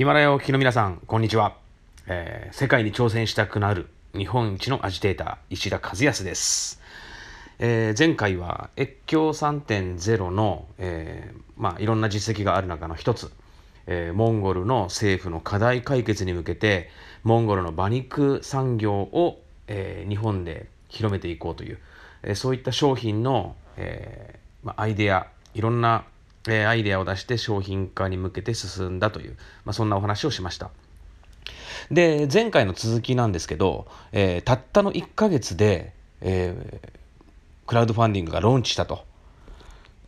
ヒマラヤをお聞きの皆さん、こんにちは、えー、世界に挑戦したくなる日本一のアジテーター、石田和康です。えー、前回は越境3.0の、えー、まあ、いろんな実績がある中の一つ、えモンゴルの政府の課題解決に向けて、モンゴルの馬肉産業を、え日本で広めていこうという、えそういった商品の、えまあ、アイデア、いろんなえ、アイデアを出して商品化に向けて進んだという、まあ、そんなお話をしました。で、前回の続きなんですけど、えー、たったの1ヶ月で、えー、クラウドファンディングがローンチしたと。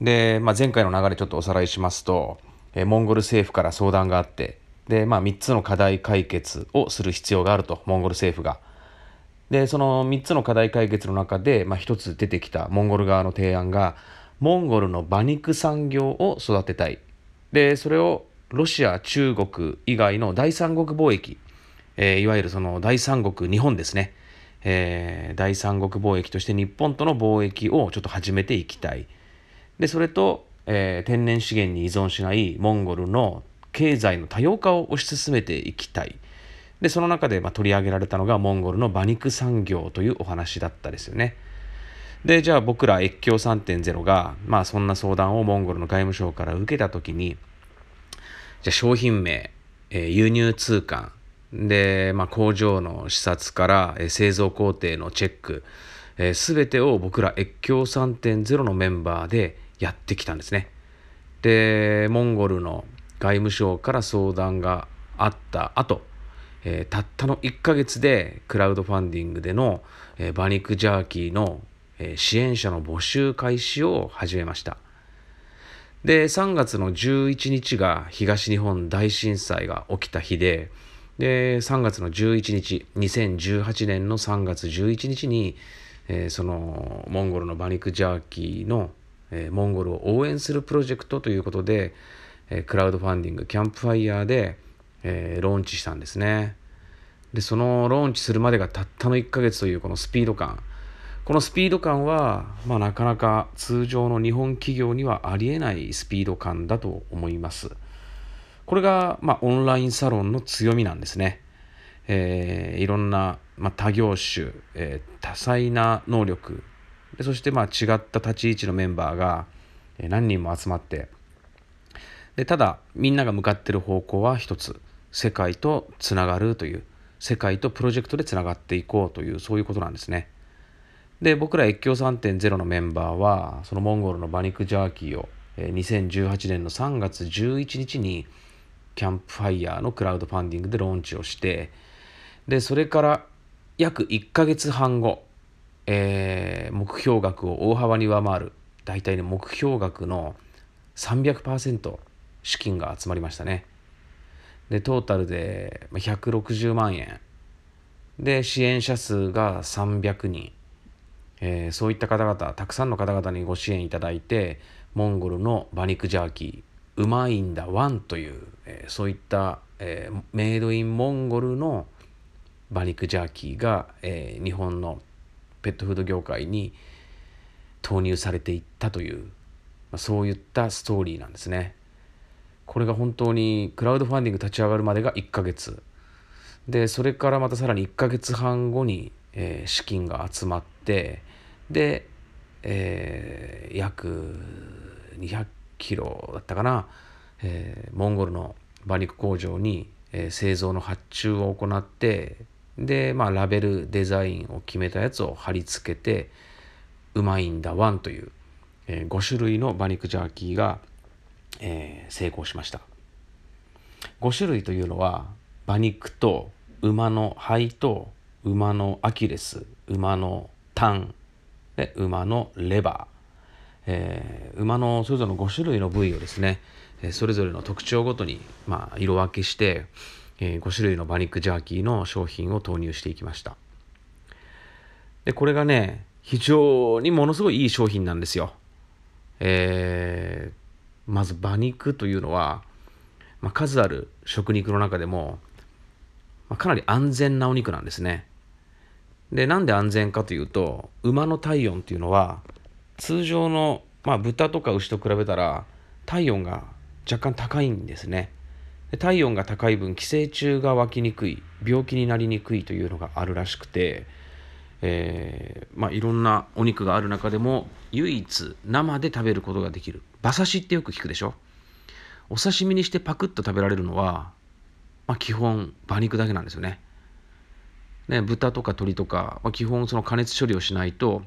で、まあ、前回の流れちょっとおさらいしますと、えー、モンゴル政府から相談があって、で、まあ、3つの課題解決をする必要があると、モンゴル政府が。で、その3つの課題解決の中で、まあ、1つ出てきたモンゴル側の提案が、モンゴルの馬肉産業を育てたい。で、それをロシア、中国以外の第三国貿易、えー、いわゆるその第三国、日本ですね。えー、第三国貿易として日本との貿易をちょっと始めていきたい。で、それと、えー、天然資源に依存しないモンゴルの経済の多様化を推し進めていきたい。で、その中でま取り上げられたのがモンゴルの馬肉産業というお話だったですよね。で、じゃあ僕ら越境3.0が、まあそんな相談をモンゴルの外務省から受けたときに、じゃあ商品名、えー、輸入通関、で、まあ、工場の視察から、えー、製造工程のチェック、す、え、べ、てを僕ら越境3.0のメンバーでやってきたんですね。で、モンゴルの外務省から相談があった後、えー、たったの1ヶ月でクラウドファンディングでの、えー、馬肉ジャーキーの支援者の募集開始を始めました。で、3月の11日が東日本大震災が起きた日で、で、3月の11日、2018年の3月11日に、えー、そのモンゴルの馬肉ジャーキーの、えー、モンゴルを応援するプロジェクトということで、えー、クラウドファンディングキャンプファイヤーで、えローンチしたんですね。で、そのローンチするまでがたったの1ヶ月というこのスピード感。このスピード感は、まあ、なかなか通常の日本企業にはありえないスピード感だと思います。これが、まあ、オンラインサロンの強みなんですね。えー、いろんな、まあ、多業種、えー、多彩な能力でそしてまあ違った立ち位置のメンバーが何人も集まってでただみんなが向かっている方向は一つ世界とつながるという世界とプロジェクトでつながっていこうというそういうことなんですね。で僕ら越境3.0のメンバーはそのモンゴルの馬肉ジャーキーを2018年の3月11日にキャンプファイヤーのクラウドファンディングでローンチをしてでそれから約1ヶ月半後、えー、目標額を大幅に上回る大体ね目標額の300%資金が集まりましたね。でトータルで160万円。で支援者数が300人えー、そういった方々たくさんの方々にご支援いただいてモンゴルの馬肉ジャーキーうまいんだワンという、えー、そういった、えー、メイドインモンゴルの馬肉ジャーキーが、え、日本のペットフード業界に投入されていったという、まあ、そういったストーリーなんですね。これが本当にクラウドファンディング立ち上がるまでが1ヶ月でそれからまたさらに1ヶ月半後に、え、資金が集まってで、えー、約200キロだったかな、えー、モンゴルの馬肉工場に、えー、製造の発注を行ってで、まあ、ラベルデザインを決めたやつを貼り付けてうまいんだワンという、えー、5種類の馬肉ジャーキーが、えー、成功しました。5種類というのは馬肉と馬の肺と馬のアキレス馬のタンで馬のレバー、えー、馬のそれぞれの5種類の部位をですね、えー、それぞれの特徴ごとに、まあ、色分けして、えー、5種類の馬肉ジャーキーの商品を投入していきました。でこれがね非常にものすごいいい商品なんですよ、えー、まず馬肉というのは、まあ、数ある食肉の中でも、まあ、かなり安全なお肉なんですね。でなんで安全かというと馬の体温っていうのは通常の、まあ、豚とか牛と比べたら体温が若干高いんですね。で体温が高い分寄生虫が湧きにくい病気になりにくいというのがあるらしくて、えー、まあ、いろんなお肉がある中でも唯一生で食べることができる。馬刺しってよく聞くでしょ。お刺身にしてパクッと食べられるのは、まあ、基本馬肉だけなんですよね。ね豚とか鶏とか、まあ、基本その加熱処理をしないと、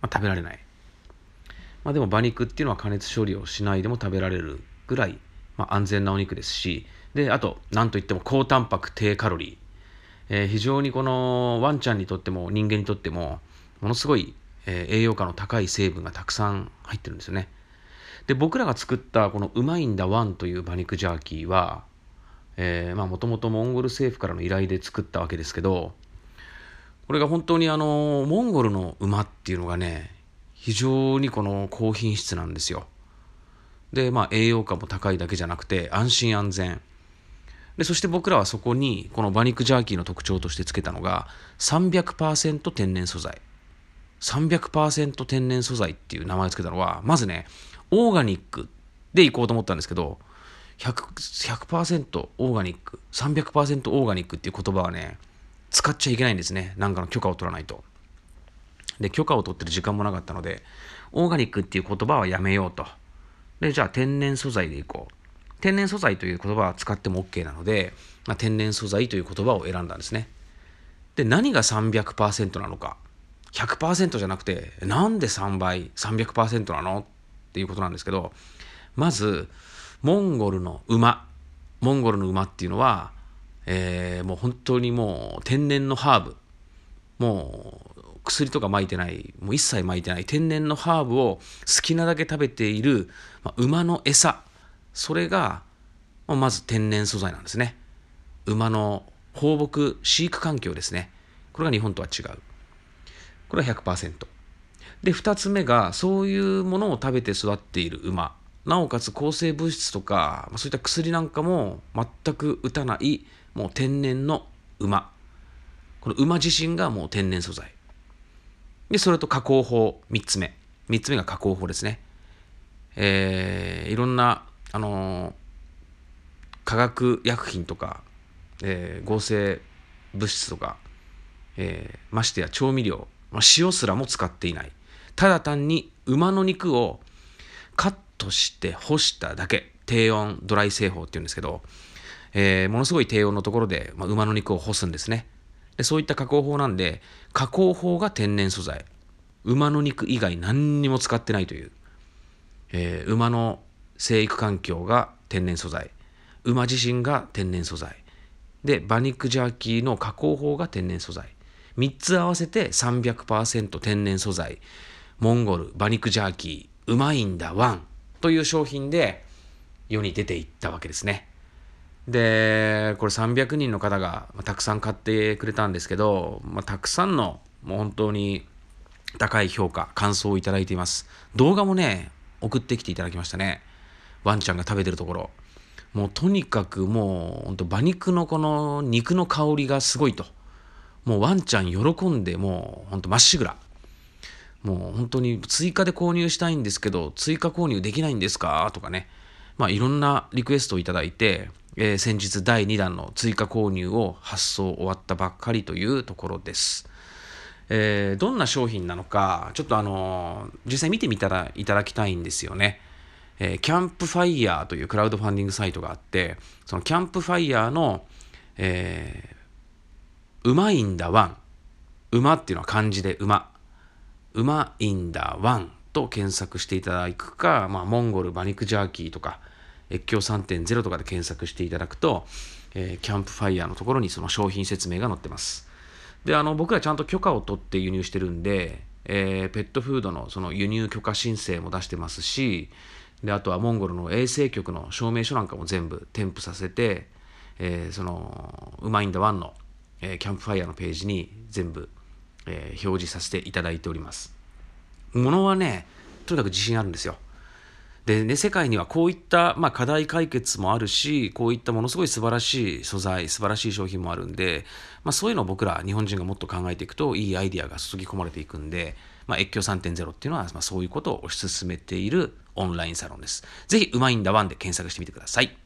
まあ食べられない。まあ、でも馬肉っていうのは加熱処理をしないでも食べられるぐらい、まあ、安全なお肉ですしであと何といっても高タンパク低カロリー、えー、非常にこのワンちゃんにとっても人間にとってもものすごい、え、栄養価の高い成分がたくさん入ってるんですよね。で僕らが作ったこのうまいんだワンという馬肉ジャーキーはもともとモンゴル政府からの依頼で作ったわけですけどこれが本当にあのモンゴルの馬っていうのがね非常にこの高品質なんですよ。で、まあ栄養価も高いだけじゃなくて安心安全。で、そして僕らはそこにこの馬肉ジャーキーの特徴としてつけたのが300%天然素材。300%天然素材っていう名前をつけたのは、まずね、オーガニックでいこうと思ったんですけど、100%, 100オーガニック、300%オーガニックっていう言葉はね、使っちゃいけないんですね。なんかの許可を取らないと。で、許可を取ってる時間もなかったので、オーガニックっていう言葉はやめようと。で、じゃあ天然素材でいこう。天然素材という言葉は使っても OK なので、まあ、天然素材という言葉を選んだんですね。で、何が300%なのか。100%じゃなくて、なんで3倍、300%なの？っていうことなんですけど、まず、モンゴルの馬。モンゴルの馬っていうのは、えー、もう本当にもう天然のハーブ。もう薬とか撒いてない、もう一切撒いてない天然のハーブを好きなだけ食べている、まあ、馬の餌。それが、まあ、まず天然素材なんですね。馬の放牧、飼育環境ですね。これが日本とは違う。これは100%。で、二つ目が、そういうものを食べて育っている馬。なおかつ抗生物質とか、そういった薬なんかも全く打たない、もう天然の馬。この馬自身がもう天然素材。で、それと加工法、3つ目。3つ目が加工法ですね。えー、いろんな、あのー、化学薬品とか、えー、合成物質とか、えー、ましてや調味料、まあ、塩すらも使っていない。ただ単に馬の肉をカットして干しただけ。低温ドライ製法っていうんですけど、えー、ものすごい低温のところで、まあ、馬の肉を干すんですね。でそういった加工法なんで加工法が天然素材。馬の肉以外何にも使ってないという、えー、馬の生育環境が天然素材。馬自身が天然素材。で馬肉ジャーキーの加工法が天然素材。3つ合わせて300%天然素材。モンゴル馬肉ジャーキーうまいんだワン。という商品で世に出ていったわけですね。で、これ300人の方がたくさん買ってくれたんですけど、まあ、たくさんのもう本当に高い評価、感想をいただいています。動画もね、送ってきていただきましたね。ワンちゃんが食べてるところ。もうとにかくもう本当馬肉のこの肉の香りがすごいと。もうワンちゃん喜んでもう本当まっしぐら。もう本当に追加で購入したいんですけど、追加購入できないんですか？とかね。まあいろんなリクエストをいただいて、えー、先日第2弾の追加購入を発送終わったばっかりというところです。えー、どんな商品なのか、ちょっとあのー、実際見てみたらいただきたいんですよね。え、キャンプファイヤーというクラウドファンディングサイトがあって、そのキャンプファイヤーの、え、うまいんだワン。馬っていうのは漢字で馬。うまいんだワンと検索していただくか、まあ、モンゴル馬肉ジャーキーとか、越境3.0とかで検索していただくと、えー、キャンプファイヤーのところにその商品説明が載ってます。で、あの、僕らちゃんと許可を取って輸入してるんで、えー、ペットフードのその輸入許可申請も出してますし、で、あとはモンゴルの衛生局の証明書なんかも全部添付させて、えー、その、うまいんだワンの、えー、キャンプファイヤーのページに全部、えー、表示させていただいております。ものはね、とにかく自信あるんですよ。でね、世界にはこういった、まあ、課題解決もあるし、こういったものすごい素晴らしい素材、素晴らしい商品もあるんで、まあ、そういうのを僕ら日本人がもっと考えていくと、いいアイディアが注ぎ込まれていくんで、まあ、越境3.0っていうのは、まあ、そういうことを推し進めているオンラインサロンです。ぜひ、うまいんだワンで検索してみてください。